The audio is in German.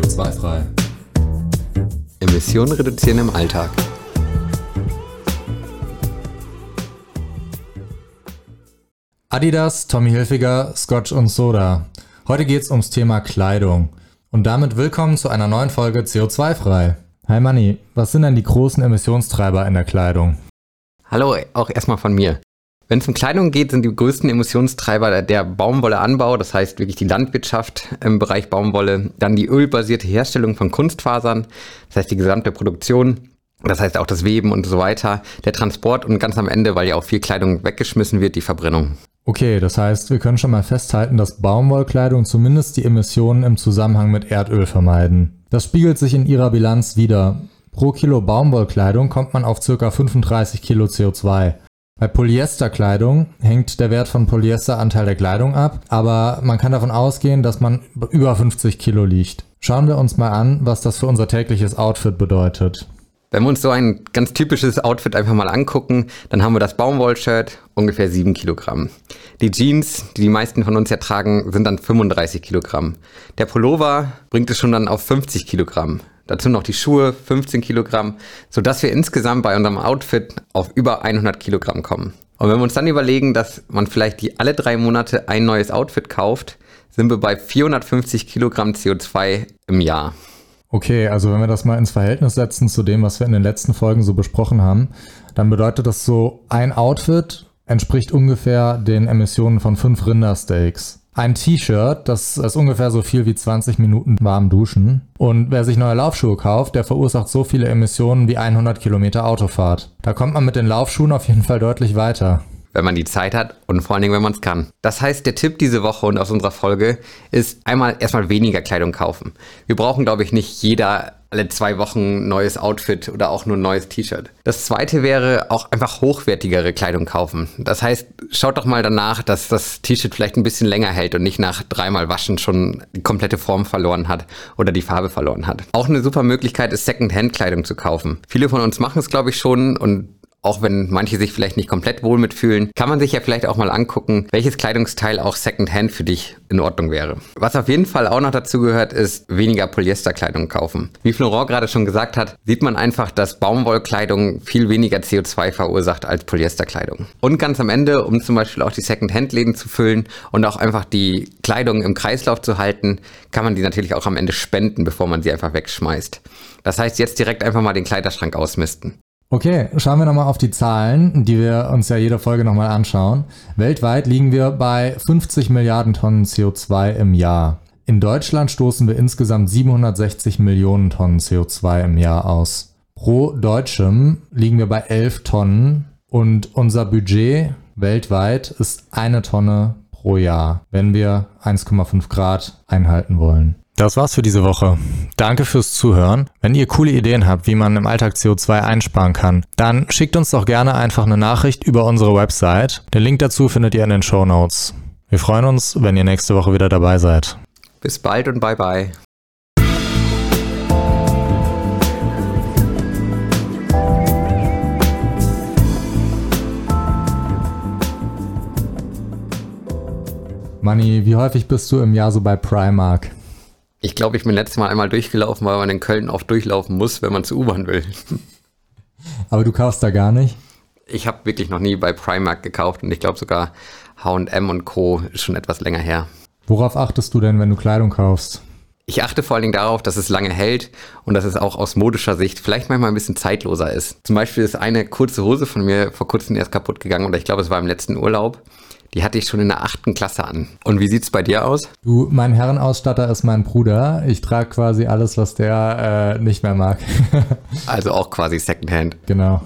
CO2-frei. Emissionen reduzieren im Alltag. Adidas, Tommy Hilfiger, Scotch und Soda. Heute geht's ums Thema Kleidung. Und damit willkommen zu einer neuen Folge CO2-frei. Hi Manni, was sind denn die großen Emissionstreiber in der Kleidung? Hallo, auch erstmal von mir. Wenn es um Kleidung geht, sind die größten Emissionstreiber der Baumwolleanbau, das heißt wirklich die Landwirtschaft im Bereich Baumwolle, dann die ölbasierte Herstellung von Kunstfasern, das heißt die gesamte Produktion, das heißt auch das Weben und so weiter, der Transport und ganz am Ende, weil ja auch viel Kleidung weggeschmissen wird, die Verbrennung. Okay, das heißt, wir können schon mal festhalten, dass Baumwollkleidung zumindest die Emissionen im Zusammenhang mit Erdöl vermeiden. Das spiegelt sich in ihrer Bilanz wieder. Pro Kilo Baumwollkleidung kommt man auf ca. 35 Kilo CO2. Bei Polyesterkleidung hängt der Wert von Polyesteranteil der Kleidung ab, aber man kann davon ausgehen, dass man über 50 Kilo liegt. Schauen wir uns mal an, was das für unser tägliches Outfit bedeutet. Wenn wir uns so ein ganz typisches Outfit einfach mal angucken, dann haben wir das Baumwollshirt, ungefähr 7 Kilogramm. Die Jeans, die die meisten von uns ja tragen, sind dann 35 Kilogramm. Der Pullover bringt es schon dann auf 50 Kilogramm. Dazu noch die Schuhe, 15 Kilogramm, sodass wir insgesamt bei unserem Outfit auf über 100 Kilogramm kommen. Und wenn wir uns dann überlegen, dass man vielleicht die alle drei Monate ein neues Outfit kauft, sind wir bei 450 Kilogramm CO2 im Jahr. Okay, also wenn wir das mal ins Verhältnis setzen zu dem, was wir in den letzten Folgen so besprochen haben, dann bedeutet das so, ein Outfit entspricht ungefähr den Emissionen von fünf Rindersteaks. Ein T-Shirt, das ist ungefähr so viel wie 20 Minuten warm duschen. Und wer sich neue Laufschuhe kauft, der verursacht so viele Emissionen wie 100 Kilometer Autofahrt. Da kommt man mit den Laufschuhen auf jeden Fall deutlich weiter wenn man die Zeit hat und vor allen Dingen, wenn man es kann. Das heißt, der Tipp diese Woche und aus unserer Folge ist einmal erstmal weniger Kleidung kaufen. Wir brauchen, glaube ich, nicht jeder alle zwei Wochen neues Outfit oder auch nur ein neues T-Shirt. Das zweite wäre auch einfach hochwertigere Kleidung kaufen. Das heißt, schaut doch mal danach, dass das T-Shirt vielleicht ein bisschen länger hält und nicht nach dreimal Waschen schon die komplette Form verloren hat oder die Farbe verloren hat. Auch eine super Möglichkeit ist Second-Hand-Kleidung zu kaufen. Viele von uns machen es, glaube ich, schon und auch wenn manche sich vielleicht nicht komplett wohl mitfühlen, kann man sich ja vielleicht auch mal angucken, welches Kleidungsteil auch Secondhand für dich in Ordnung wäre. Was auf jeden Fall auch noch dazu gehört, ist weniger Polyesterkleidung kaufen. Wie Florent gerade schon gesagt hat, sieht man einfach, dass Baumwollkleidung viel weniger CO2 verursacht als Polyesterkleidung. Und ganz am Ende, um zum Beispiel auch die Secondhand-Läden zu füllen und auch einfach die Kleidung im Kreislauf zu halten, kann man die natürlich auch am Ende spenden, bevor man sie einfach wegschmeißt. Das heißt, jetzt direkt einfach mal den Kleiderschrank ausmisten. Okay, schauen wir nochmal auf die Zahlen, die wir uns ja jede Folge nochmal anschauen. Weltweit liegen wir bei 50 Milliarden Tonnen CO2 im Jahr. In Deutschland stoßen wir insgesamt 760 Millionen Tonnen CO2 im Jahr aus. Pro Deutschem liegen wir bei 11 Tonnen und unser Budget weltweit ist eine Tonne pro Jahr, wenn wir 1,5 Grad einhalten wollen. Das war's für diese Woche. Danke fürs Zuhören. Wenn ihr coole Ideen habt, wie man im Alltag CO2 einsparen kann, dann schickt uns doch gerne einfach eine Nachricht über unsere Website. Den Link dazu findet ihr in den Show Notes. Wir freuen uns, wenn ihr nächste Woche wieder dabei seid. Bis bald und bye bye. Manni, wie häufig bist du im Jahr so bei Primark? Ich glaube, ich bin letztes Mal einmal durchgelaufen, weil man in Köln oft durchlaufen muss, wenn man zur U-Bahn will. Aber du kaufst da gar nicht? Ich habe wirklich noch nie bei Primark gekauft und ich glaube sogar H&M und Co. ist schon etwas länger her. Worauf achtest du denn, wenn du Kleidung kaufst? Ich achte vor allen Dingen darauf, dass es lange hält und dass es auch aus modischer Sicht vielleicht manchmal ein bisschen zeitloser ist. Zum Beispiel ist eine kurze Hose von mir vor kurzem erst kaputt gegangen oder ich glaube, es war im letzten Urlaub. Die hatte ich schon in der achten Klasse an. Und wie sieht es bei dir aus? Du, mein Herrenausstatter ist mein Bruder. Ich trage quasi alles, was der äh, nicht mehr mag. also auch quasi Secondhand. Genau.